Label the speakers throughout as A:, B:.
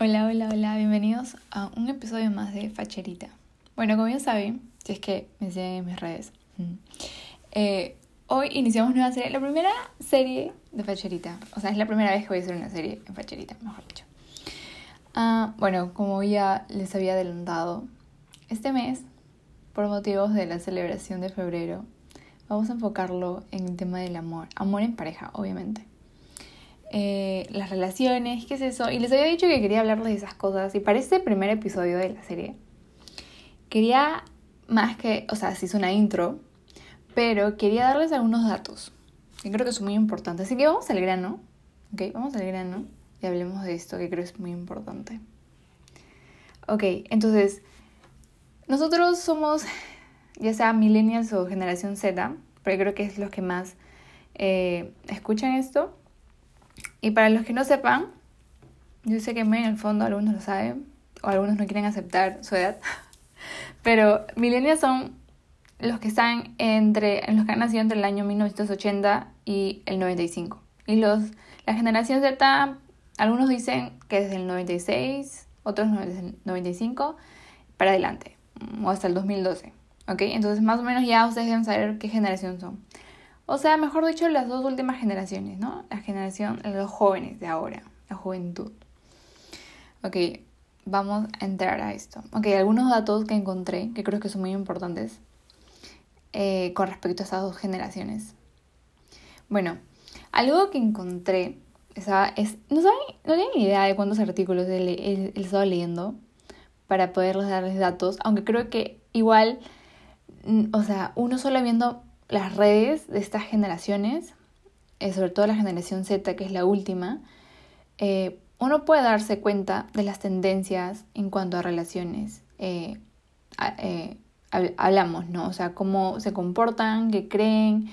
A: Hola, hola, hola, bienvenidos a un episodio más de Facherita. Bueno, como ya saben, si es que me siguen en mis redes, eh, hoy iniciamos nueva serie, la primera serie de Facherita. O sea, es la primera vez que voy a hacer una serie en Facherita, mejor dicho. Ah, bueno, como ya les había adelantado, este mes, por motivos de la celebración de febrero, vamos a enfocarlo en el tema del amor. Amor en pareja, obviamente. Eh, las relaciones, qué es eso. Y les había dicho que quería hablarles de esas cosas. Y para este primer episodio de la serie, quería más que, o sea, se hizo una intro, pero quería darles algunos datos que creo que son muy importantes. Así que vamos al grano, ¿ok? Vamos al grano y hablemos de esto que creo es muy importante. Ok, entonces, nosotros somos, ya sea millennials o generación Z, porque creo que es los que más eh, escuchan esto. Y para los que no sepan, yo sé que en el fondo algunos lo saben, o algunos no quieren aceptar su edad, pero millennials son los que están entre, los que han nacido entre el año 1980 y el 95. Y los, la generación Z, algunos dicen que desde el 96, otros desde el 95 para adelante, o hasta el 2012. ¿Ok? Entonces más o menos ya ustedes deben saber qué generación son. O sea, mejor dicho, las dos últimas generaciones, ¿no? La generación, los jóvenes de ahora, la juventud. Ok, vamos a entrar a esto. Ok, algunos datos que encontré, que creo que son muy importantes, eh, con respecto a estas dos generaciones. Bueno, algo que encontré, es, no, saben, no ni idea de cuántos artículos he, he estado leyendo para poderles darles datos, aunque creo que igual, o sea, uno solo viendo las redes de estas generaciones, eh, sobre todo la generación Z, que es la última, eh, uno puede darse cuenta de las tendencias en cuanto a relaciones. Eh, hablamos, ¿no? O sea, cómo se comportan, qué creen,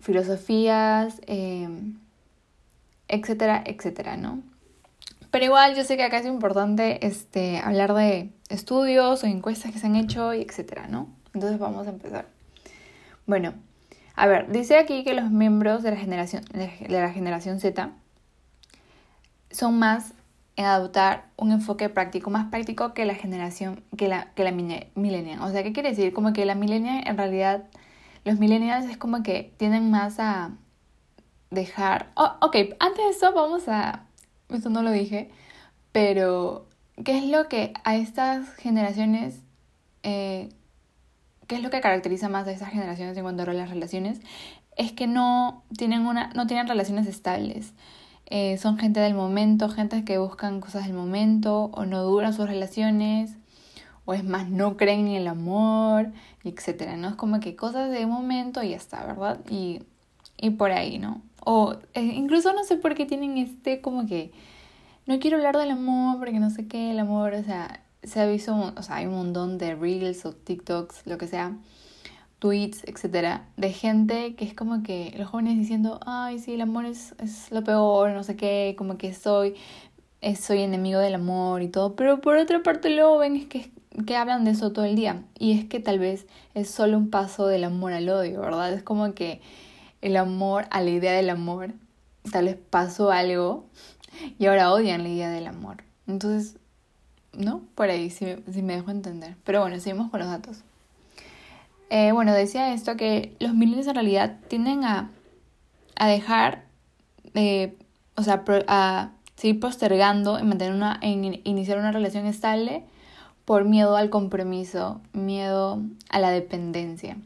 A: filosofías, etcétera, etcétera, ¿no? Pero igual yo sé que acá es importante este, hablar de estudios o encuestas que se han hecho y etcétera, ¿no? Entonces vamos a empezar. Bueno, a ver, dice aquí que los miembros de la generación, de la generación Z son más en adoptar un enfoque práctico, más práctico que la generación, que la, que la millennial. O sea, ¿qué quiere decir? Como que la millennial, en realidad, los millennials es como que tienden más a dejar... Oh, ok, antes de eso vamos a... Esto no lo dije, pero ¿qué es lo que a estas generaciones eh, ¿Qué es lo que caracteriza más a esas generaciones en cuanto a las relaciones? Es que no tienen, una, no tienen relaciones estables. Eh, son gente del momento, gente que buscan cosas del momento, o no duran sus relaciones, o es más, no creen en el amor, etc. ¿no? Es como que cosas de momento y ya está, ¿verdad? Y, y por ahí, ¿no? O eh, incluso no sé por qué tienen este como que no quiero hablar del amor porque no sé qué, el amor, o sea, se ha visto, o sea, hay un montón de reels o TikToks, lo que sea, tweets, etcétera, de gente que es como que los jóvenes diciendo, ay, sí, el amor es, es lo peor, no sé qué, como que soy, soy enemigo del amor y todo, pero por otra parte luego ven es que, que hablan de eso todo el día, y es que tal vez es solo un paso del amor al odio, ¿verdad? Es como que el amor a la idea del amor, tal vez pasó algo y ahora odian la idea del amor. Entonces, ¿no? Por ahí, si, me dejo entender. Pero bueno, seguimos con los datos. Eh, bueno, decía esto que los millennials en realidad tienden a, a dejar, de o sea, a seguir postergando en, mantener una, en iniciar una relación estable por miedo al compromiso, miedo a la dependencia.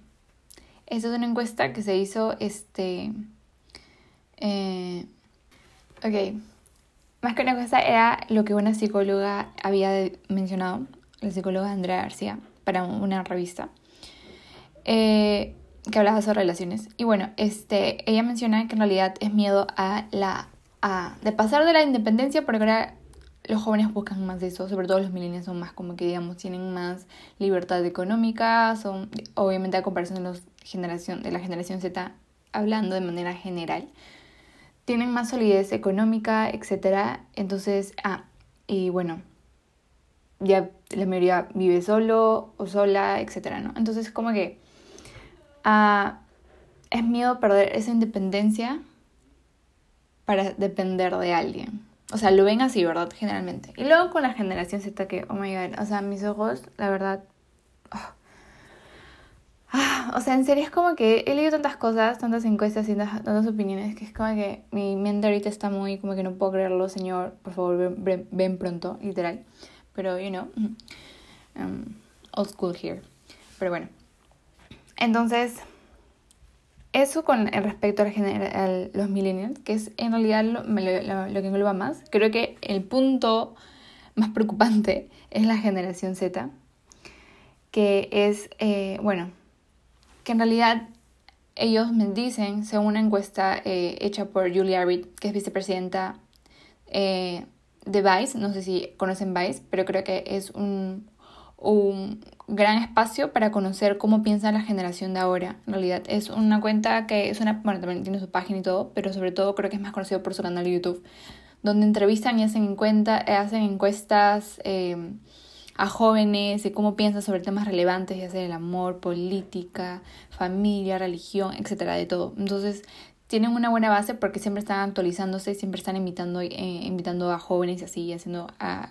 A: Esta es una encuesta que se hizo, este, eh, ok, más que una cosa era lo que una psicóloga había mencionado, la psicóloga Andrea García, para una revista, eh, que hablaba sobre relaciones. Y bueno, este, ella menciona que en realidad es miedo a la... A, de pasar de la independencia, porque ahora los jóvenes buscan más de eso, sobre todo los millennials son más como que digamos tienen más libertad económica, son obviamente a comparación de, los generación, de la generación Z hablando de manera general, tienen más solidez económica, etc. Entonces, ah, y bueno, ya la mayoría vive solo o sola, etc. ¿no? Entonces, como que ah, es miedo perder esa independencia para depender de alguien. O sea, lo ven así, ¿verdad? Generalmente. Y luego con la generación Z que, oh my god, o sea, mis ojos, la verdad... Ah, ah, o sea, en serio es como que he leído tantas cosas, tantas encuestas y tantas, opiniones que es como que mi mente ahorita está muy como que no puedo creerlo, señor, por favor, ven, pronto, literal. Pero, you know, um, old school here. Pero bueno. Entonces, eso con respecto a los millennials, que es en realidad lo, lo, que engloba más. Creo que el punto más preocupante es la generación Z, que es, eh, bueno, que en realidad ellos me dicen, según una encuesta eh, hecha por Julia Reed, que es vicepresidenta eh, de Vice, no sé si conocen Vice, pero creo que es un, un gran espacio para conocer cómo piensa la generación de ahora. En realidad es una cuenta que es una, bueno, también tiene su página y todo, pero sobre todo creo que es más conocido por su canal de YouTube, donde entrevistan y hacen, cuenta, hacen encuestas eh, a jóvenes de cómo piensan sobre temas relevantes, ya sea el amor, política, familia, religión, etcétera, de todo. Entonces tienen una buena base porque siempre están actualizándose, siempre están invitando, eh, invitando a jóvenes y así, haciendo a,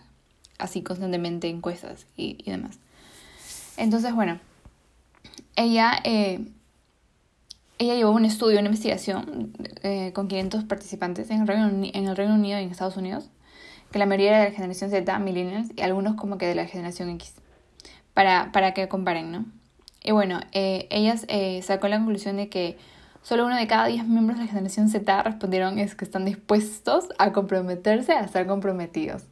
A: así constantemente encuestas y, y demás. Entonces, bueno, ella, eh, ella llevó un estudio, una investigación eh, con 500 participantes en el, Reino, en el Reino Unido y en Estados Unidos, que la mayoría de la generación Z, millennials, y algunos como que de la generación X, para, para que comparen, ¿no? Y bueno, eh, ellas sacó la conclusión de que solo uno de cada 10 miembros de la generación Z respondieron es que están dispuestos a comprometerse a estar comprometidos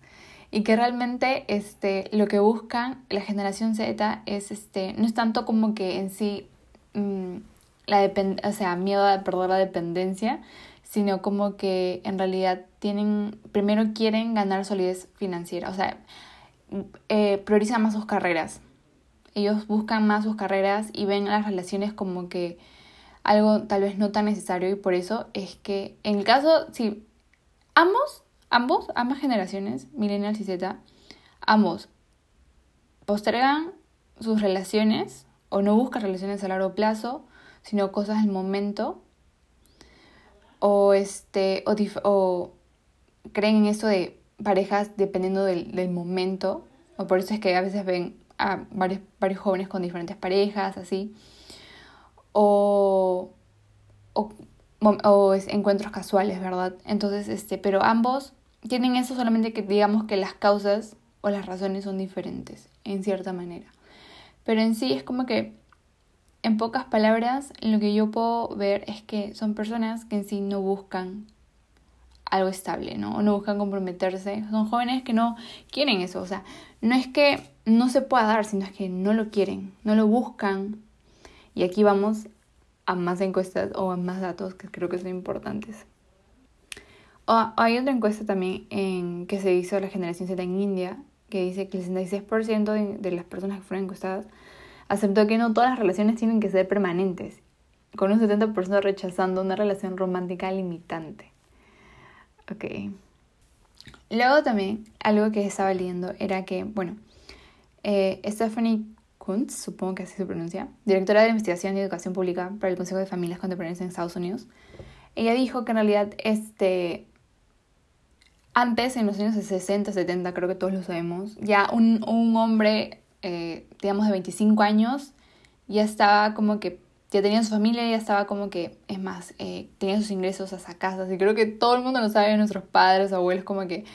A: y que realmente este, lo que buscan la generación Z es, este, no es tanto como que en sí, mm, la o sea, miedo a perder la dependencia, sino como que en realidad tienen, primero quieren ganar solidez financiera, o sea, eh, priorizan más sus carreras. Ellos buscan más sus carreras y ven las relaciones como que algo tal vez no tan necesario y por eso es que en el caso, si ambos Ambos, ambas generaciones, millennials y Z, ambos postergan sus relaciones o no buscan relaciones a largo plazo, sino cosas del momento o este o, creen en eso de parejas dependiendo del, momento o por eso es que a veces ven a varios, varios jóvenes con diferentes parejas así o, o, o encuentros casuales verdad entonces este pero ambos tienen eso solamente que digamos que las causas o las razones son diferentes, en cierta manera. Pero en sí es como que, en pocas palabras, lo que yo puedo ver es que son personas que en sí no buscan algo estable, ¿no? O no buscan comprometerse. Son jóvenes que no quieren eso. O sea, no es que no se pueda dar, sino es que no lo quieren, no lo buscan. Y aquí vamos a más encuestas o a más datos que creo que son importantes hay otra encuesta también en, que se hizo a la generación Z en India, que dice que el 66% de, las personas que fueron encuestadas aceptó que no todas las relaciones tienen que ser permanentes, con un 70% rechazando una relación romántica limitante. Ok. Luego también, algo que estaba leyendo era que, bueno, eh, Stephanie Kuntz, supongo que así se pronuncia, directora de Investigación y Educación Pública para el Consejo de Familias Contemporáneas en Estados Unidos, ella dijo que en realidad este, antes, en los años 60, 70, creo que todos lo sabemos, ya un, un hombre, eh, digamos, de 25 años, ya estaba como que, ya tenía su familia, ya estaba como que, es más, eh, tenía sus ingresos hasta casas, y creo que todo el mundo lo sabe, nuestros padres, abuelos, como que,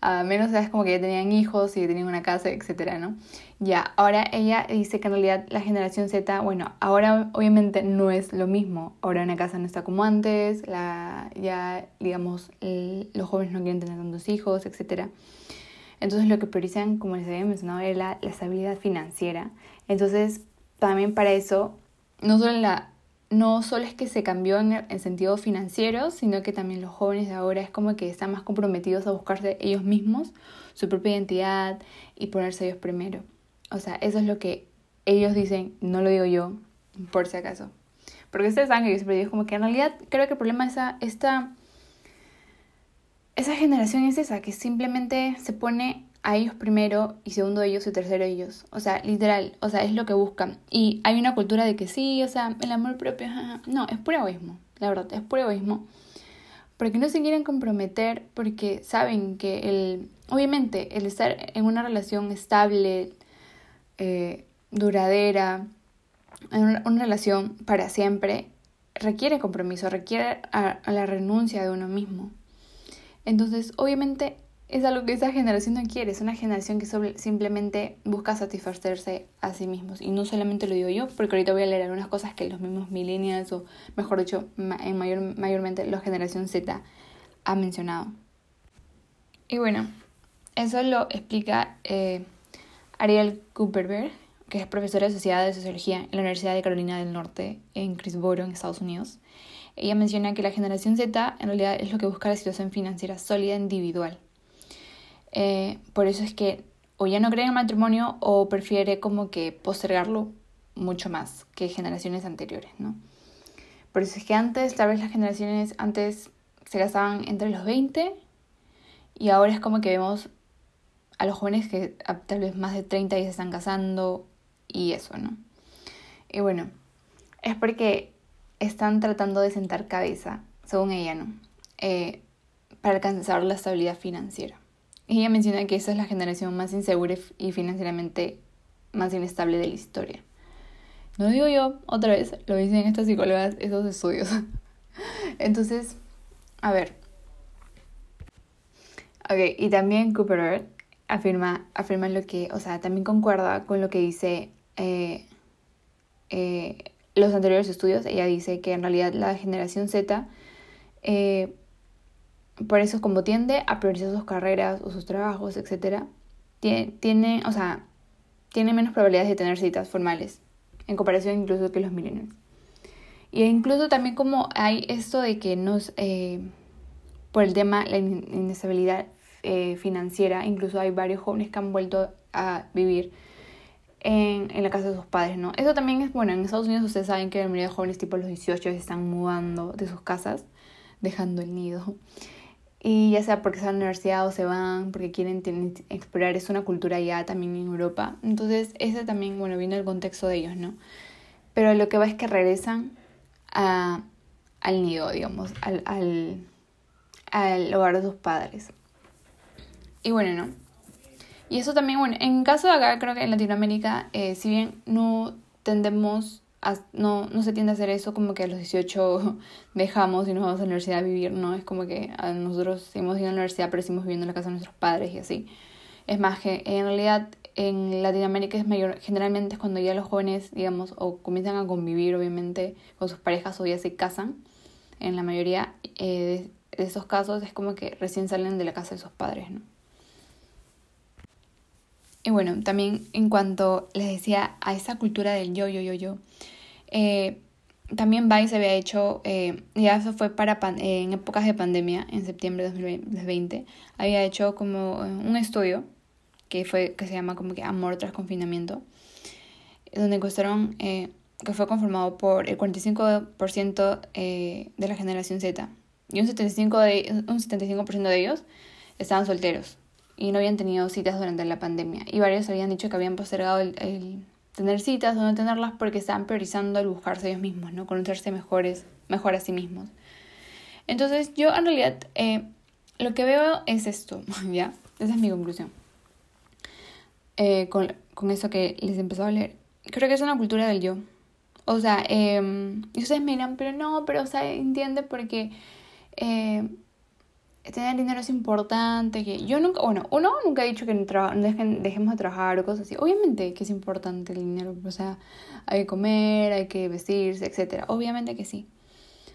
A: a menos sabes como que ya tenían hijos y tenían una casa, etcétera, ¿no? Ya, ahora ella dice que en realidad la generación Z, bueno, ahora obviamente no es lo mismo. Ahora una casa no está como antes, la, ya digamos, los jóvenes no quieren tener tantos hijos, etcétera. Entonces lo que priorizan, como les había mencionado, es la, la estabilidad financiera. Entonces, también para eso, no solo la no solo es que se cambió en el sentido financiero, sino que también los jóvenes de ahora es como que están más comprometidos a buscarse ellos mismos, su propia identidad y ponerse ellos primero. O sea, eso es lo que ellos dicen, no lo digo yo, por si acaso. Porque ustedes saben que yo siempre digo como que en realidad creo que el problema es esta, esa generación es esa, que simplemente se pone a ellos primero y segundo ellos y tercero ellos. O sea, literal, o sea, es lo que buscan. Y hay una cultura de que sí, o sea, el amor propio, no, es puro egoísmo, la verdad, es puro egoísmo. porque no se quieren comprometer, porque saben que el, obviamente el estar en una relación estable, eh, duradera, en una, relación para siempre, requiere compromiso, requiere a la renuncia de uno mismo. Entonces, obviamente es algo que esa generación no quiere, es una generación que simplemente busca satisfacerse a sí mismos. Y no solamente lo digo yo, porque ahorita voy a leer algunas cosas que los mismos millennials, o mejor dicho, en mayor, mayormente la generación Z, ha mencionado. Y bueno, eso lo explica eh, Ariel Cooperberg, que es profesora de Sociedad de Sociología en la Universidad de Carolina del Norte, en Crisboro, en Estados Unidos. Ella menciona que la generación Z en realidad es lo que busca la situación financiera sólida individual eh, por eso es que o ya no cree en el matrimonio o prefiere como que postergarlo mucho más que generaciones anteriores, ¿no? Por eso es que antes, tal vez las generaciones antes se casaban entre los 20 y ahora es como que vemos a los jóvenes que tal vez más de 30 ya se están casando y eso, ¿no? Y bueno, es porque están tratando de sentar cabeza, según ella, ¿no? Eh, para alcanzar la estabilidad financiera. Ella menciona que esa es la generación más insegura y financieramente más inestable de la historia. No digo yo, otra vez, lo dicen estas psicólogas, esos estudios. Entonces, a ver. Ok, y también Cooper afirma, afirma lo que, o sea, también concuerda con lo que dice eh, eh, los anteriores estudios. Ella dice que en realidad la generación Z eh, por eso como tiende a priorizar sus carreras o sus trabajos, etc., tiene, o sea, tiene menos probabilidades de tener citas formales, en comparación incluso que los millennials. Y incluso también como hay esto de que nos, eh, por el tema, la inestabilidad eh, financiera, incluso hay varios jóvenes que han vuelto a vivir en, en, la casa de sus padres, ¿no? Eso también es, bueno, en Estados Unidos ustedes saben que la mayoría de jóvenes tipo los 18 se están mudando de sus casas, dejando el nido. Y ya sea porque están en la universidad o se van, porque quieren explorar, es una cultura ya también en Europa. Entonces, ese también, bueno, viene el contexto de ellos, ¿no? Pero lo que va es que regresan a, al nido, digamos, al, al, al hogar de sus padres. Y bueno, ¿no? Y eso también, bueno, en caso de acá, creo que en Latinoamérica, eh, si bien no tendemos no, no se tiende a hacer eso como que a los 18 dejamos y nos vamos a la universidad a vivir, ¿no? Es como que a nosotros hemos ido a la universidad pero seguimos viviendo en la casa de nuestros padres y así. Es más que en realidad en Latinoamérica es mayor, generalmente es cuando ya los jóvenes, digamos, o comienzan a convivir obviamente con sus parejas o ya se casan. En la mayoría eh, de, de esos casos es como que recién salen de la casa de sus padres, ¿no? Y bueno, también en cuanto les decía a esa cultura del yo, yo, yo, yo, eh, también Vice había hecho, eh, ya eso fue para en épocas de pandemia, en septiembre de 2020, había hecho como eh, un estudio que, fue, que se llama como que Amor tras confinamiento, donde encontraron que fue conformado por el 45% de la generación Z y un 75%, de, un 75 de ellos estaban solteros y no habían tenido citas durante la pandemia. Y varios habían dicho que habían postergado el, tener citas o no tenerlas porque estaban priorizando el buscarse ellos mismos, ¿no? Conocerse mejores, mejor a sí mismos. Entonces yo en realidad eh, lo que veo es esto, ¿ya? Esa es mi conclusión. Eh, con, con eso que les empezó a leer. Creo que es una cultura del yo. O sea, eh, y ustedes me dirán, pero no, pero o sea, entiende porque eh, tener dinero es importante, que yo nunca, bueno, uno nunca ha dicho que dejen, dejemos de trabajar o cosas así. Obviamente que es importante el dinero, o sea, hay que comer, hay que vestirse, etc. Obviamente que sí.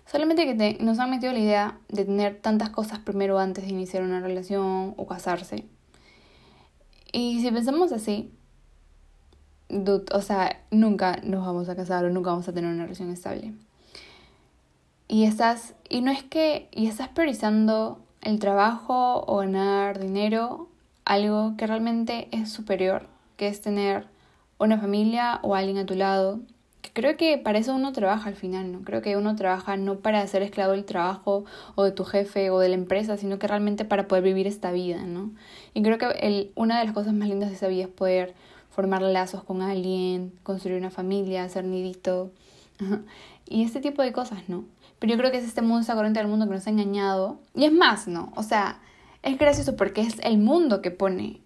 A: Solamente que nos han metido la idea de tener tantas cosas primero antes de iniciar una relación o casarse. Y si pensamos así, o sea, nunca nos vamos a casar o nunca vamos a tener una relación estable. Y estás, y no es que, y estás priorizando el trabajo o ganar dinero algo que realmente es superior, que es tener una familia o alguien a tu lado. Que creo que para eso uno trabaja al final, ¿no? Creo que uno trabaja no para ser esclavo del trabajo o de tu jefe o de la empresa, sino que realmente para poder vivir esta vida, ¿no? Y creo que el, una de las cosas más lindas de esa vida es poder formar lazos con alguien, construir una familia, hacer nidito y este tipo de cosas, ¿no? Pero yo creo que es este mundo, esta corriente del mundo que nos ha engañado. Y es más, ¿no? O sea, es gracioso porque es el mundo que pone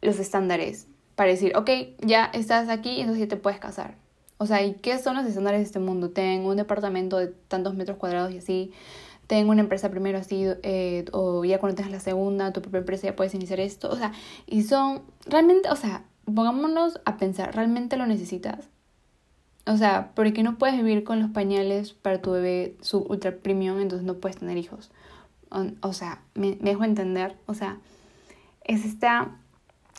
A: los estándares para decir, ok, ya estás aquí, entonces ya te puedes casar. O sea, ¿y qué son los estándares de este mundo? Tengo un departamento de tantos metros cuadrados y así. Tengo una empresa primero así, eh, o ya cuando tengas la segunda, tu propia empresa ya puedes iniciar esto. O sea, y son realmente, o sea, pongámonos a pensar, ¿realmente lo necesitas? O sea, porque no puedes vivir con los pañales para tu bebé su ultra premium, entonces no puedes tener hijos. O, sea, me, dejo entender. O sea, es esta,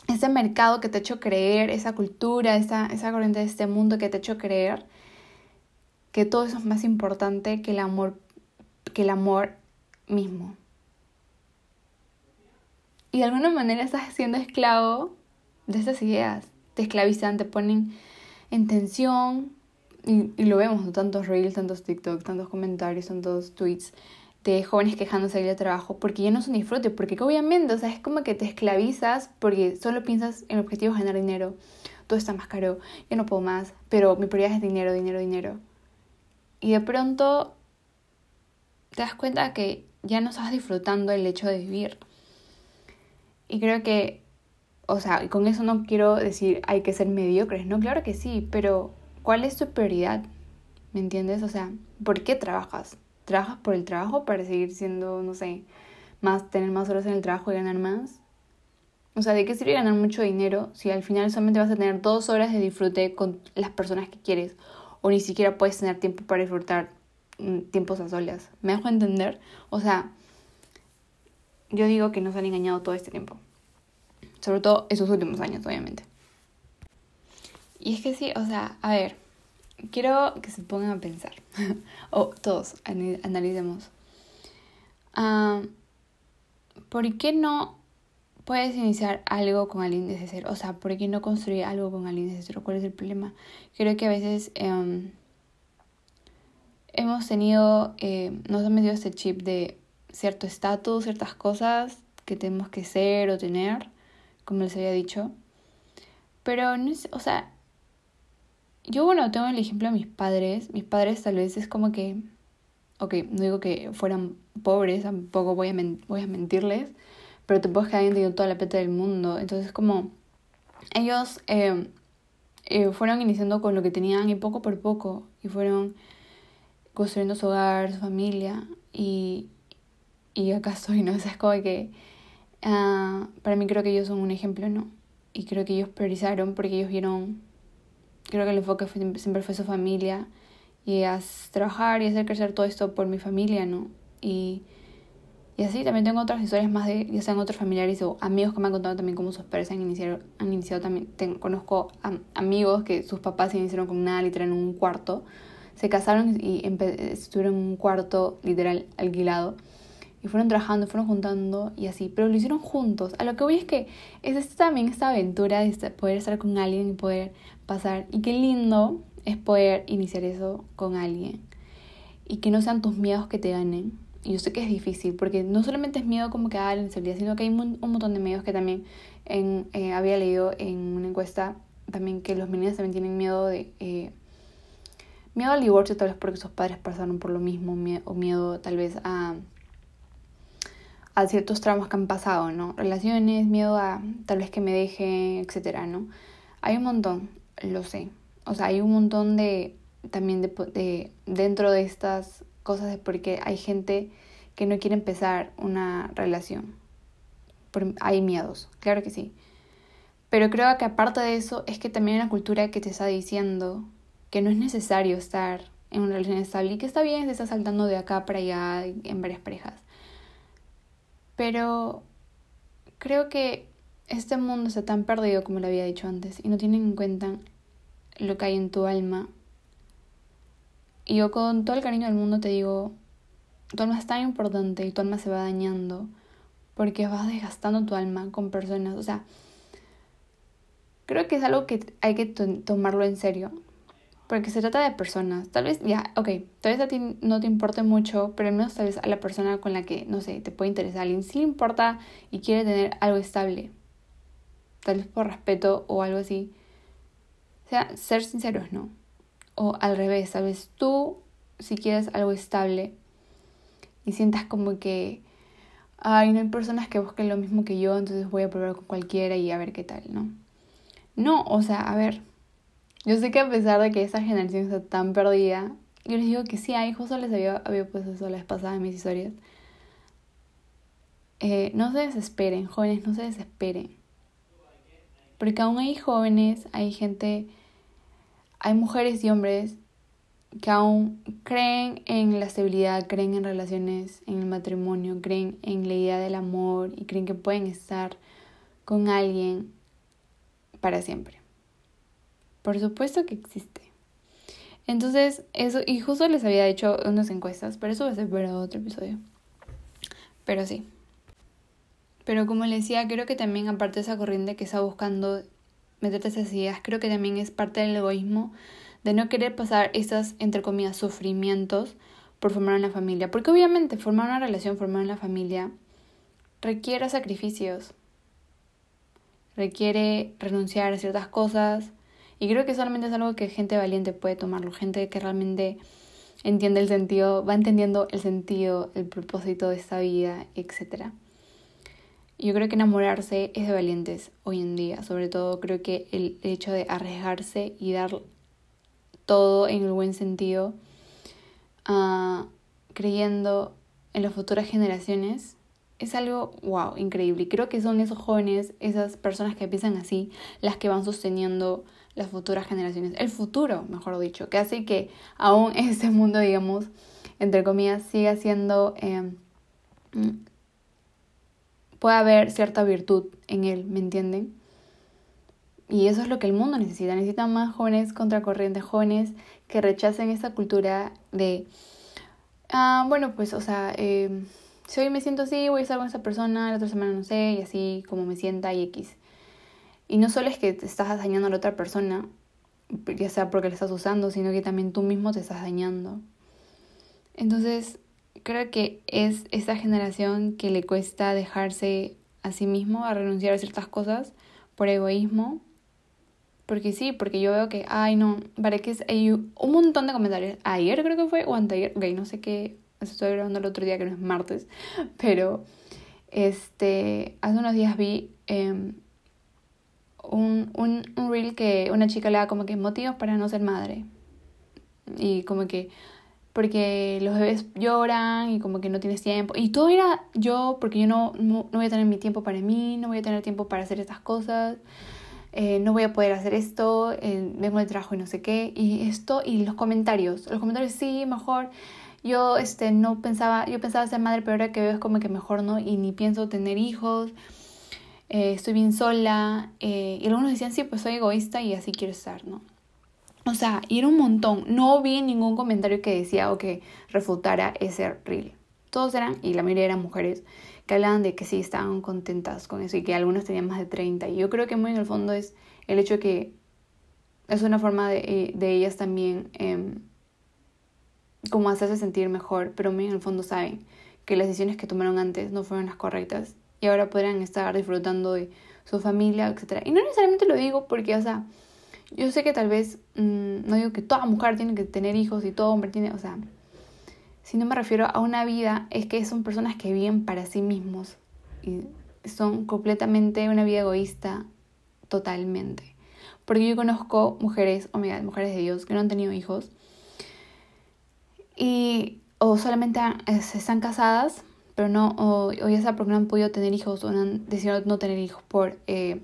A: este mercado que te ha hecho creer, esa cultura, esa, esa corriente de este mundo que te ha hecho creer que todo eso es más importante que el amor, que el amor mismo. Y de alguna manera estás siendo esclavo de estas ideas. Te esclavizan, te ponen en tensión, y, lo vemos, tantos reels, tantos TikTok, tantos comentarios, tantos tweets de jóvenes quejándose del trabajo porque ya no es un disfrute, porque obviamente, o sea, es como que te esclavizas porque solo piensas en el objetivo de ganar dinero, todo está más caro, yo no puedo más, pero mi prioridad es dinero, dinero, dinero. Y de pronto te das cuenta que ya no estás disfrutando el hecho de vivir. Y creo que, o sea, con eso no quiero decir hay que ser mediocres, no, claro que sí, pero ¿Cuál es tu prioridad? ¿Me entiendes? O sea, ¿por qué trabajas? ¿Trabajas por el trabajo para seguir siendo, no sé, más, tener más horas en el trabajo y ganar más? O sea, ¿de qué sirve ganar mucho dinero si al final solamente vas a tener dos horas de disfrute con las personas que quieres? O ni siquiera puedes tener tiempo para disfrutar mm, tiempos a solas. ¿Me dejo entender? O sea, yo digo que nos han engañado todo este tiempo. Sobre todo esos últimos años, obviamente. Y es que sí, o sea, a ver, quiero que se pongan a pensar, o todos analicemos. Ah, ¿Por qué no puedes iniciar algo con alguien desde cero? O sea, ¿por qué no construir algo con alguien desde cero? ¿Cuál es el problema? Creo que a veces em, hemos tenido, eh, nos han metido este chip de cierto estatus, ciertas cosas que tenemos que ser o tener, como les había dicho. Pero no o sea, yo, bueno, tengo el ejemplo de mis padres. Mis padres tal vez es como que, ok, no digo que fueran pobres, tampoco voy a, voy a mentirles, pero tampoco es que hayan tenido toda la plata del mundo. Entonces, como ellos em, eh, fueron iniciando con lo que tenían y poco por poco, y fueron construyendo su hogar, su familia, y, y acá estoy, ¿no? O sea, es como que uh, para mí creo que ellos son un ejemplo, ¿no? Y creo que ellos priorizaron porque ellos vieron creo que el enfoque siempre fue su familia y a trabajar y hacer crecer todo esto por mi familia, ¿no? Y, y así también tengo otras historias más de, ya sean otros familiares o amigos que me han contado también cómo sus padres han iniciado, han iniciado también, conozco amigos que sus papás se iniciaron con nada, literal, en un cuarto, se casaron y estuvieron en un cuarto literal alquilado y fueron trabajando, fueron juntando y así, pero lo hicieron juntos. A lo que voy es que es esta, también esta aventura de poder estar con alguien y poder pasar. Y qué lindo es poder iniciar eso con alguien. Y que no sean tus miedos que te ganen. Y yo sé que es difícil, porque no solamente es miedo como que a la inseguridad, sino que hay un, montón de miedos que también en, eh, había leído en una encuesta también que los meninos también tienen miedo de... Eh, miedo al divorcio tal vez porque sus padres pasaron por lo mismo, o miedo tal vez a a ciertos traumas que han pasado, ¿no? Relaciones, miedo a tal vez que me dejen, etcétera, ¿no? Hay un montón, lo sé. O sea, hay un montón de también de, de dentro de estas cosas de porque hay gente que no quiere empezar una relación. hay miedos, claro que sí. Pero creo que aparte de eso es que también hay una cultura que te está diciendo que no es necesario estar en una relación estable y que está bien si estás saltando de acá para allá en varias parejas. Pero creo que este mundo está tan perdido como lo había dicho antes y no tienen en cuenta lo que hay en tu alma. Y yo con todo el cariño del mundo te digo, tu alma es tan importante y tu alma se va dañando porque vas desgastando tu alma con personas. O sea, creo que es algo que hay que tomarlo en serio porque se trata de personas. Tal vez, ya, ok, tal vez a ti no te importe mucho, pero al menos tal vez a la persona con la que, no sé, te puede interesar alguien, sí le importa y quiere tener algo estable. Tal vez por respeto o algo así. O sea, ser sinceros, ¿no? O al revés, tal vez tú si quieres algo estable y sientas como que, ay, no hay personas que busquen lo mismo que yo, entonces voy a probar con cualquiera y a ver qué tal, ¿no? No, o sea, a ver, yo sé que a pesar de que esa generación está tan perdida, yo les digo que sí, hay, justo les había, había puesto eso la vez pasada en mis historias. Eh, no se desesperen, jóvenes, no se desesperen. Porque aún hay jóvenes, hay gente, hay mujeres y hombres que aún creen en la estabilidad, creen en relaciones, en el matrimonio, creen en la idea del amor y creen que pueden estar con alguien para siempre. Por supuesto que existe. Entonces, eso, y justo les había hecho unas encuestas, pero eso va a ser para otro episodio. Pero sí. Pero como les decía, creo que también aparte de esa corriente que está buscando meterte esas ideas, creo que también es parte del egoísmo de no querer pasar esas, entre comillas, sufrimientos por formar una familia. Porque obviamente formar una relación, formar una familia, requiere sacrificios. Requiere renunciar a ciertas cosas, y creo que solamente es algo que gente valiente puede tomarlo, gente que realmente entiende el sentido, va entendiendo el sentido, el propósito de esta vida, etc. Yo creo que enamorarse es de valientes hoy en día, sobre todo creo que el hecho de arriesgarse y dar todo en el buen sentido, uh, creyendo en las futuras generaciones, es algo, wow, increíble. Y creo que son esos jóvenes, esas personas que piensan así, las que van sosteniendo las futuras generaciones, el futuro, mejor dicho, que hace que aún este mundo, digamos, entre comillas, siga siendo, eh, pueda haber cierta virtud en él, ¿me entienden? Y eso es lo que el mundo necesita, necesita más jóvenes contracorrientes, jóvenes que rechacen esta cultura de, ah, bueno, pues, o sea, eh, si hoy me siento así, voy a estar con esa persona, la otra semana no sé, y así como me sienta y X. Y no solo es que te estás dañando a la otra persona, ya sea porque la estás usando, sino que también tú mismo te estás dañando. Entonces, creo que es esa generación que le cuesta dejarse a sí mismo, a renunciar a ciertas cosas por egoísmo. Porque sí, porque yo veo que, ay no, para que hay un montón de comentarios. Ayer creo que fue, o anteayer, ok, no sé qué, estoy grabando el otro día que no es martes, pero este, hace unos días vi em, un, un, un reel que una chica le da como que motivos para no ser madre. Y como que porque los bebés lloran y como que no tienes tiempo. Y todo era yo, porque yo no, no, voy a tener mi tiempo para mí, no voy a tener tiempo para hacer estas cosas, eh, no voy a poder hacer esto, eh, vengo del trabajo y no sé qué. Y esto, y los comentarios, los comentarios sí, mejor. Yo este, no pensaba, yo pensaba ser madre, pero ahora que veo es como que mejor no, y ni pienso tener hijos. Eh, estoy bien sola. Eh, y algunos decían, sí, pues soy egoísta y así quiero estar, ¿no? O sea, era un montón. No vi ningún comentario que decía o que refutara ese reel. Todos eran, y la mayoría eran mujeres, que hablaban de que sí estaban contentas con eso y que algunos tenían más de 30. Y yo creo que muy en el fondo es el hecho de que es una forma de, eh, de ellas también eh, como hacerse sentir mejor, pero muy en el fondo saben que las decisiones que tomaron antes no fueron las correctas y ahora podrían estar disfrutando de su familia, etc. Y no necesariamente lo digo porque, o sea, yo sé que tal vez, mm, no digo que toda mujer tiene que tener hijos y todo hombre tiene, o sea, si no me refiero a una vida, es que son personas que viven para sí mismos y son completamente una vida egoísta totalmente. Porque yo conozco mujeres, oh my mujeres de Dios que no han tenido hijos y o solamente están casadas pero no, o, ya sea porque no han podido tener hijos o no han decidido no tener hijos por, eh,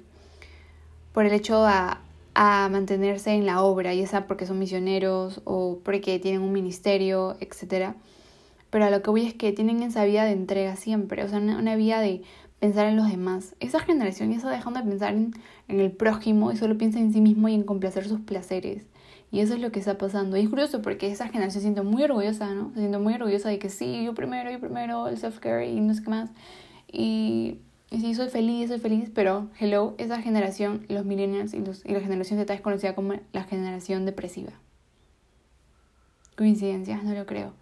A: por el hecho a, a mantenerse en la obra, ya sea porque son misioneros o porque tienen un ministerio, etc. Pero a lo que voy es que tienen esa vida de entrega siempre, o sea, una, una vida de pensar en los demás. Esa generación ya está dejando de pensar en, en, el prójimo y solo piensa en sí mismo y en complacer sus placeres. Y eso es lo que está pasando. Y es curioso porque esa generación se siente muy orgullosa, ¿no? Se siente muy orgullosa de que sí, yo primero, yo primero, el self-care y no sé qué más. Y, y sí, soy feliz, soy feliz, pero hello, esa generación, los millennials y, los, y la generación Z es conocida como la generación depresiva. Coincidencia, no lo creo.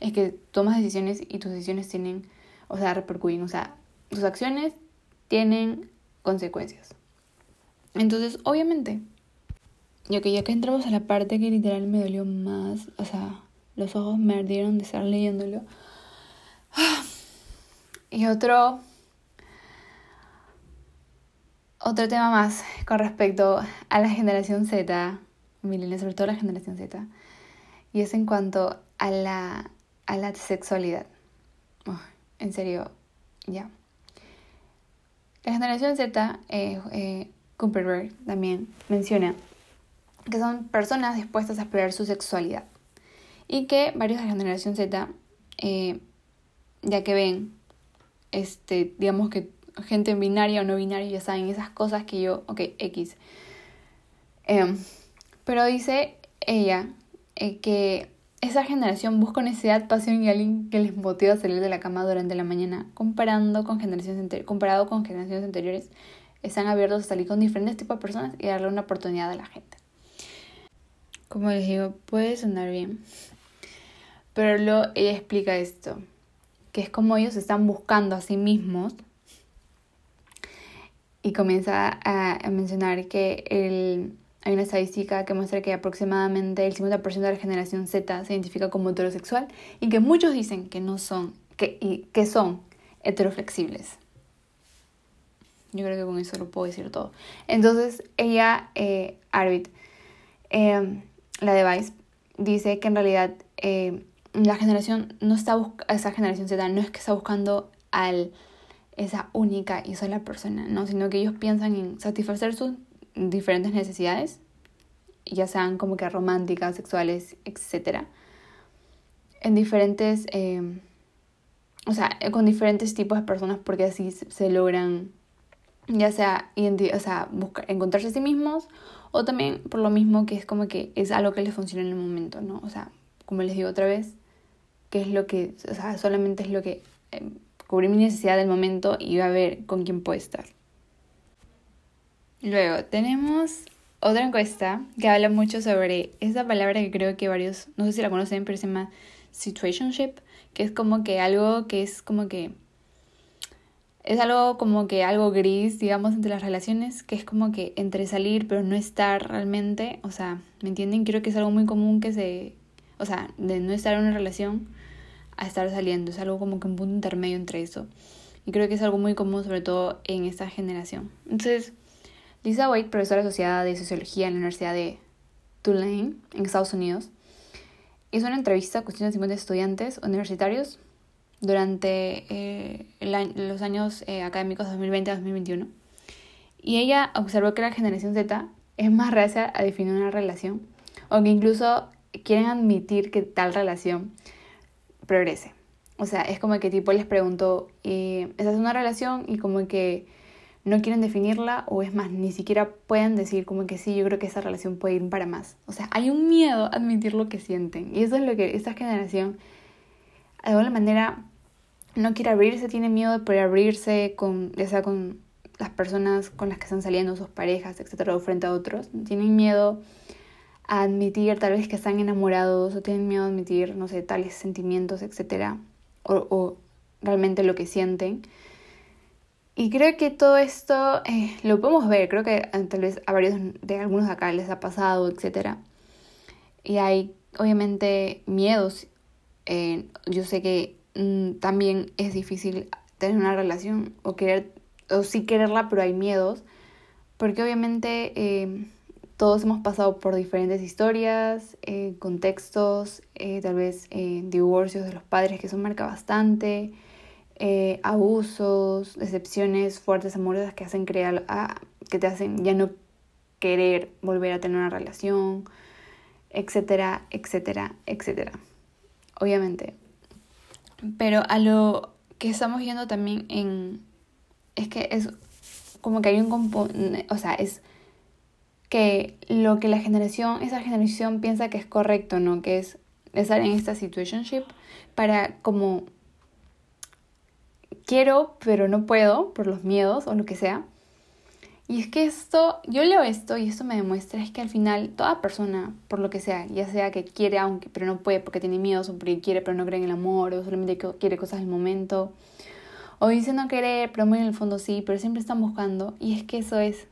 A: Es que tomas decisiones y tus decisiones tienen, o sea, repercuten, o sea, tus acciones tienen consecuencias. Entonces, obviamente, y ok, ya que entramos a la parte que literal me dolió más, o sea, los ojos me ardieron de estar leyéndolo. Y otro, otro tema más con respecto a la generación Z, miren, sobre todo la generación Z, y es en cuanto a la, a la sexualidad. en serio, ya. La generación Z, eh, eh, también menciona que son personas dispuestas a explorar su sexualidad y que varios de la generación Z, eh, ya que ven, este, digamos que gente binaria o no binaria ya saben esas cosas que yo, ok, X. Em, pero dice ella eh, que esa generación busca necesidad, pasión y alguien que les motiva a salir de la cama durante la mañana, comparando con generaciones comparado con generaciones anteriores, están abiertos a salir con diferentes tipos de personas y darle una oportunidad a la gente. Como les digo, puede sonar bien, pero luego ella explica esto, que es como ellos están buscando a sí mismos y comienza a, mencionar que el hay una estadística que muestra que aproximadamente el 50% de la generación Z se identifica como heterosexual y que muchos dicen que no son, que, y, que son heteroflexibles. Yo creo que con eso lo puedo decir todo. Entonces, ella, eh, Arvid, eh, la de Vice, dice que en realidad eh, la generación no está esa generación Z no es que está buscando al esa única y sola persona, ¿no? Sino que ellos piensan en satisfacer sus diferentes necesidades, ya sean como que románticas, sexuales, etc. En diferentes, eh, o sea, con diferentes tipos de personas porque así se logran, ya sea, o sea buscar, encontrarse a sí mismos o también por lo mismo que es como que es algo que les funciona en el momento, ¿no? O sea, como les digo otra vez, que es lo que, o sea, solamente es lo que eh, cubrir mi necesidad del momento y va a ver con quién puedo estar. Luego tenemos otra encuesta que habla mucho sobre esa palabra que creo que varios, no sé si la conocen, pero se llama situationship, que es como que algo que es como que es algo como que algo gris, digamos, entre las relaciones, que es como que entre salir pero no estar realmente, o sea, ¿me entienden? Creo que es algo muy común que se, o sea, de no estar en una relación a estar saliendo, es algo como que un punto intermedio entre eso. Y creo que es algo muy común sobre todo en esta generación. Entonces, Lisa Wade, profesora asociada de Sociología en la Universidad de Tulane, en Estados Unidos, hizo una entrevista con 150 estudiantes universitarios durante eh, los años eh, académicos 2020-2021. Y ella observó que la generación Z es más reacia a definir una relación, o que incluso quieren admitir que tal relación progrese. O sea, es como que tipo les preguntó, eh, ¿esa es una relación? Y como que no quieren definirla o es más, ni siquiera pueden decir como que sí, yo creo que esa relación puede ir para más. O sea, hay un miedo a admitir lo que sienten y eso es lo que esta generación de alguna manera no quiere abrirse, tiene miedo de poder abrirse con, ya sea con las personas con las que están saliendo, sus parejas, etcétera, o frente a otros. Tienen miedo a admitir tal vez que están enamorados o tienen miedo a admitir, no sé, tales sentimientos, etcétera, o, realmente lo que sienten. Y creo que todo esto eh, lo podemos ver, creo que eh, tal vez a varios de algunos de acá les ha pasado, etc. Y hay obviamente miedos. Eh, yo sé que mm, también es difícil tener una relación o querer, o sí quererla, pero hay miedos. Porque obviamente todos hemos pasado por diferentes historias, contextos, tal vez divorcios de los padres que son marca bastante eh, abusos, decepciones fuertes, amorosas que hacen crear, ah, que te hacen ya no querer volver a tener una relación, etcétera, etcétera, etcétera. Obviamente. Pero a lo que estamos viendo también en... Es que es como que hay un componente, o sea, es que lo que la generación, esa generación piensa que es correcto, ¿no? Que es estar en esta situationship para como quiero, pero no puedo por los miedos o lo que sea. Y es que esto, yo leo esto y esto me demuestra es que al final toda persona, por lo que sea, ya sea que quiere aunque pero no puede porque tiene miedos o porque quiere pero no cree en el amor o solamente quiere cosas del momento, o dice no querer pero muy en el fondo sí, pero siempre están buscando y es que eso es.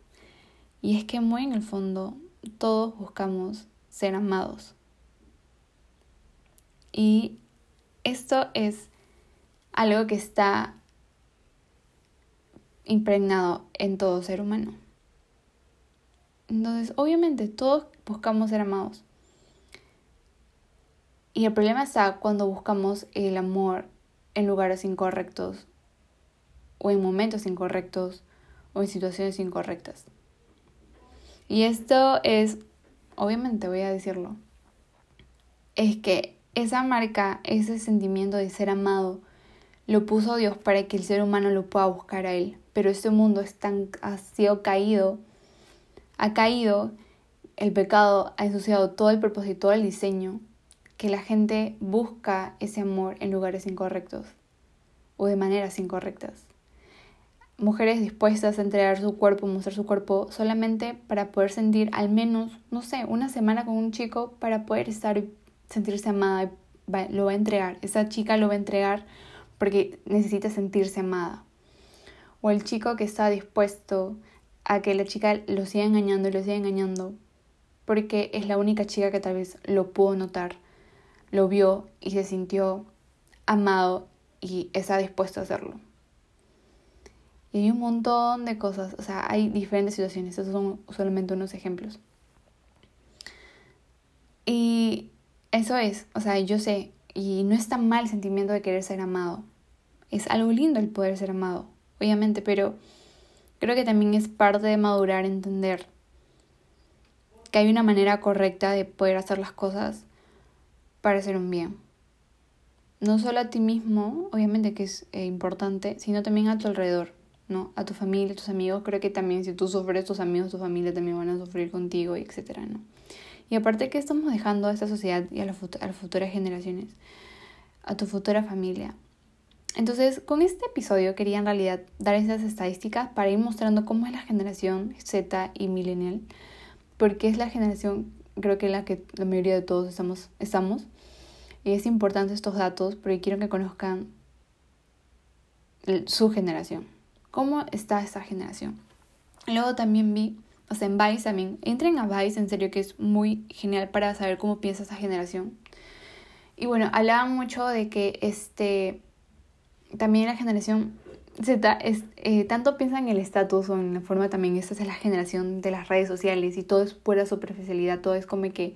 A: Y es que muy en el fondo todos buscamos ser amados. Y esto es algo que está impregnado en todo ser humano. Entonces, obviamente, todos buscamos ser amados. Y el problema está cuando buscamos el amor en lugares incorrectos, o en momentos incorrectos, o en situaciones incorrectas. Y esto es, obviamente voy a decirlo, es que esa marca, ese sentimiento de ser amado, lo puso Dios para que el ser humano lo pueda buscar a Él. Pero este mundo es tan, ha sido caído, ha caído, el pecado ha ensuciado todo el propósito, todo el diseño, que la gente busca ese amor en lugares incorrectos o de maneras incorrectas. Mujeres dispuestas a entregar su cuerpo, mostrar su cuerpo solamente para poder sentir al menos, no sé, una semana con un chico para poder estar sentirse amada, lo va a entregar. Esa chica lo va a entregar porque necesita sentirse amada. O el chico que está dispuesto a que la chica lo siga engañando y lo siga engañando porque es la única chica que tal vez lo pudo notar, lo vio y se sintió amado y está dispuesto a hacerlo. Y hay un montón de cosas, o sea, hay diferentes situaciones, estos son solamente unos ejemplos. Y eso es, o sea, yo sé, y no es tan mal el sentimiento de querer ser amado. Es algo lindo el poder ser amado, obviamente, pero creo que también es parte de madurar, entender que hay una manera correcta de poder hacer las cosas para hacer un bien. No solo a ti mismo, obviamente que es eh, importante, sino también a tu alrededor, ¿no? A tu familia, a tus amigos. Creo que también si tú sufres, tus amigos, tu familia también van a sufrir contigo, etcétera, ¿no? Y aparte, ¿qué estamos dejando a esta sociedad y a, las futuras generaciones? A tu futura familia. Entonces, con este episodio quería en realidad dar esas estadísticas para ir mostrando cómo es la generación Z y millennial, porque es la generación, creo que la que la mayoría de todos estamos, estamos. Y es importante estos datos porque quiero que conozcan su generación. ¿Cómo está esta generación? Luego también vi o sea, en Vice también. Entren a Vice, en serio, que es muy genial para saber cómo piensa esa generación. Y bueno, hablaban mucho de que este también la generación Z es, eh, tanto piensa en el estatus o en la forma también, esta es la generación de las redes sociales y todo es pura superficialidad, todo es como que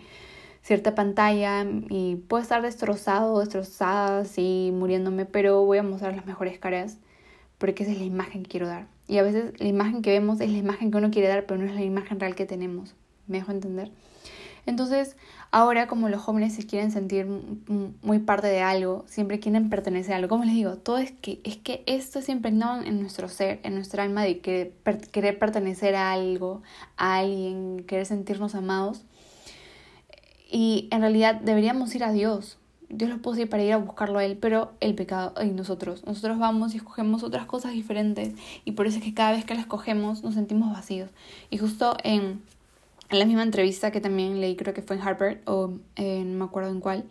A: cierta pantalla y puedo estar destrozado, destrozada, así, muriéndome, pero voy a mostrar las mejores caras porque esa es la imagen que quiero dar. Y a veces la imagen que vemos es la imagen que uno quiere dar, pero no es la imagen real que tenemos. ¿Me dejo entender? Entonces, ahora como los jóvenes se quieren sentir muy parte de algo, siempre quieren pertenecer a algo, como les digo, todo es que, es que esto siempre no en nuestro ser, en nuestra alma de querer, querer pertenecer a algo, a alguien, querer sentirnos amados. Y en realidad deberíamos ir a Dios, Dios lo puso para ir a buscarlo a Él, pero el pecado y nosotros. Nosotros vamos y escogemos otras cosas diferentes y por eso es que cada vez que las escogemos nos sentimos vacíos. Y justo en, en la misma entrevista que también leí, creo que fue en Harvard o no me acuerdo en cuál,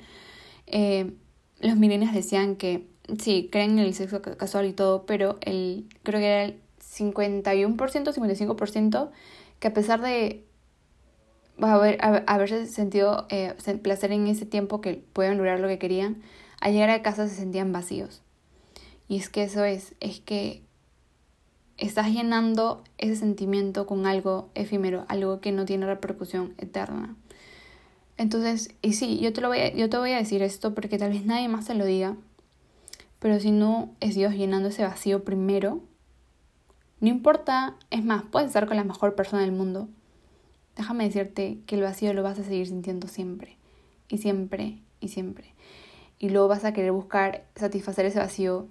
A: eh, los milenios decían que sí, creen en el sexo casual y todo, pero el, creo que era el 51%, 55%, que a pesar de haber, haberse sentido eh, placer en ese tiempo que pueden lograr lo que querían, al llegar a casa se sentían vacíos. Y es que eso es, es que estás llenando ese sentimiento con algo efímero, algo que no tiene repercusión eterna. Entonces, y sí, yo te, lo voy a, yo te voy a decir esto porque tal vez nadie más te lo diga, pero si no es Dios llenando ese vacío primero, no importa, es más, puedes estar con la mejor persona del mundo, déjame decirte que el vacío lo vas a seguir sintiendo siempre, y siempre, y siempre. Y luego vas a querer buscar satisfacer ese vacío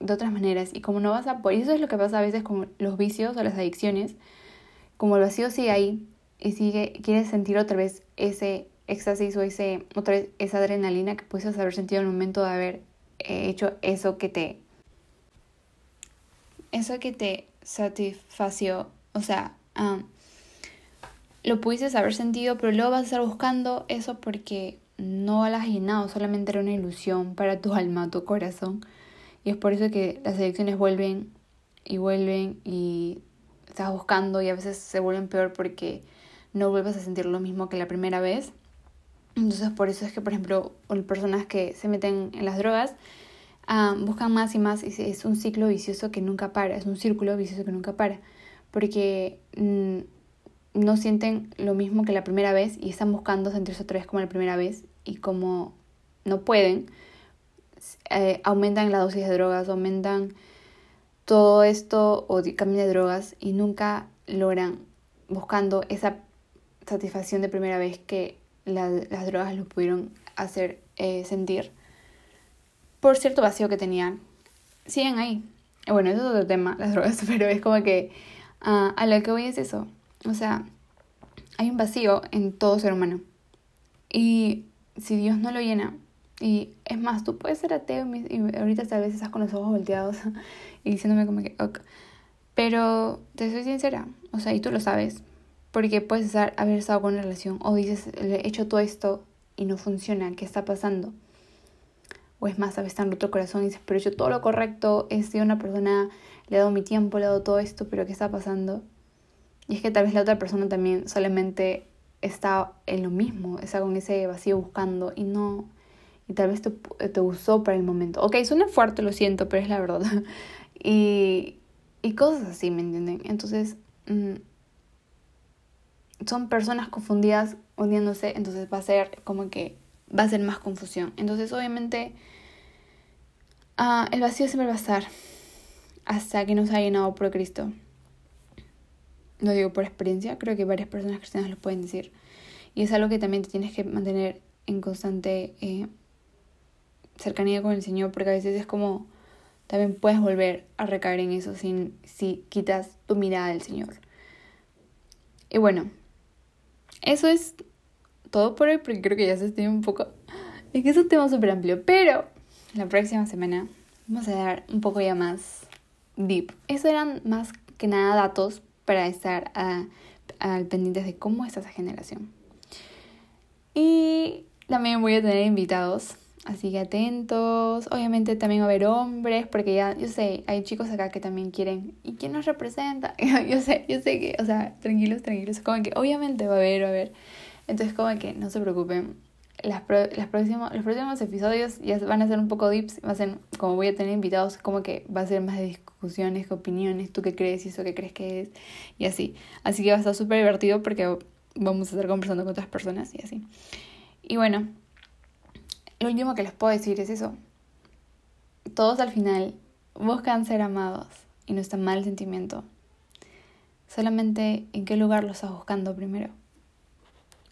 A: de otras maneras. Y como no vas a poder, y eso es lo que pasa a veces con los vicios o las adicciones, como el vacío sigue ahí y sigue, quieres sentir otra vez ese éxtasis o ese, otra vez esa adrenalina que puedes haber sentido en el momento de haber eh, hecho eso que te, eso que te satisfació, o sea, um, lo pudieses haber sentido, pero luego vas a estar buscando eso porque no lo has llenado, solamente era una ilusión para tu alma, tu corazón. Y es por eso que las adicciones vuelven y vuelven y estás buscando y a veces se vuelven peor porque no vuelves a sentir lo mismo que la primera vez. Entonces por eso es que, por ejemplo, personas que se meten en las drogas ah, buscan más y más y es un ciclo vicioso que nunca para, es un círculo vicioso que nunca para, porque mm, no sienten lo mismo que la primera vez y están buscando sentirse otra vez como la primera vez y como no pueden, eh, aumentan la dosis de drogas, aumentan todo esto o cambian de drogas y nunca logran buscando esa satisfacción de primera vez que las drogas lo pudieron hacer eh, sentir por cierto vacío que tenían. Siguen ahí. Bueno, eso es otro tema, las drogas, pero es como que ah, a lo que voy es eso. O sea, hay un vacío en todo ser humano. Y si Dios no lo llena, y es más, tú puedes ser ateo y ahorita tal vez estás con los ojos volteados y diciéndome como que, ok. Pero te soy sincera, o sea, y tú lo sabes, porque puedes estar, haber estado con una relación o dices, he hecho todo esto y no funciona, ¿qué está pasando? O es más, a veces en otro corazón y dices, pero he hecho todo lo correcto, he sido una persona, le he dado mi tiempo, le he dado todo esto, pero ¿qué está pasando? Y es que tal vez la otra persona también solamente está en lo mismo, está con ese vacío buscando y no, y tal vez te, te usó para el momento. Ok, suena fuerte, lo siento, pero es la verdad. y, y cosas así, ¿me entienden? Entonces, mm, son personas confundidas uniéndose, entonces va a ser como que va a ser más confusión. Entonces, obviamente, uh, el vacío siempre va a estar hasta que nos haya llenado por Cristo. Lo digo por experiencia, creo que varias personas cristianas lo pueden decir. Y es algo que también te tienes que mantener en constante eh, cercanía con el Señor, porque a veces es como también puedes volver a recaer en eso sin, si quitas tu mirada del Señor. Y bueno, eso es todo por hoy, porque creo que ya se estoy un poco. Es que es un tema súper amplio, pero la próxima semana vamos a dar un poco ya más deep. Eso eran más que nada datos para estar al pendiente de cómo está esa generación. Y también voy a tener invitados, así que atentos. Obviamente también va a haber hombres, porque ya, yo sé, hay chicos acá que también quieren. ¿Y quién nos representa? yo sé, yo sé que, o sea, tranquilos, tranquilos. Como que obviamente va a haber, va a haber. Entonces, como que no se preocupen. Las, las próximos, los próximos episodios ya van a ser un poco dips, va a ser, como voy a tener invitados, como que va a ser más de discusiones, opiniones, tú qué crees y eso qué crees que es, y así. Así que va a estar súper divertido porque vamos a estar conversando con otras personas y así. Y bueno, lo último que les puedo decir es eso. Todos al final buscan ser amados y no está mal el sentimiento. Solamente en qué lugar lo estás buscando primero.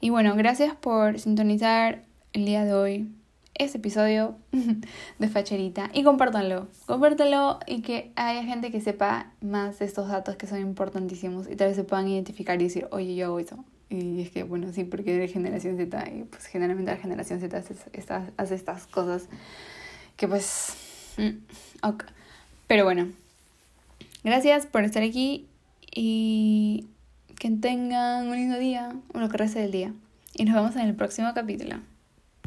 A: Y bueno, gracias por sintonizar el día de hoy este episodio de Facherita y compártanlo, compártanlo y que haya gente que sepa más de estos datos que son importantísimos y tal vez se puedan identificar y decir, oye, yo hago eso. Y es que, bueno, sí, porque eres generación Z y pues generalmente la generación Z hace estas, hace estas cosas que pues... Mm, ok. Pero bueno, gracias por estar aquí y que tengan un lindo día o lo que resta del día. Y nos vemos en el próximo capítulo.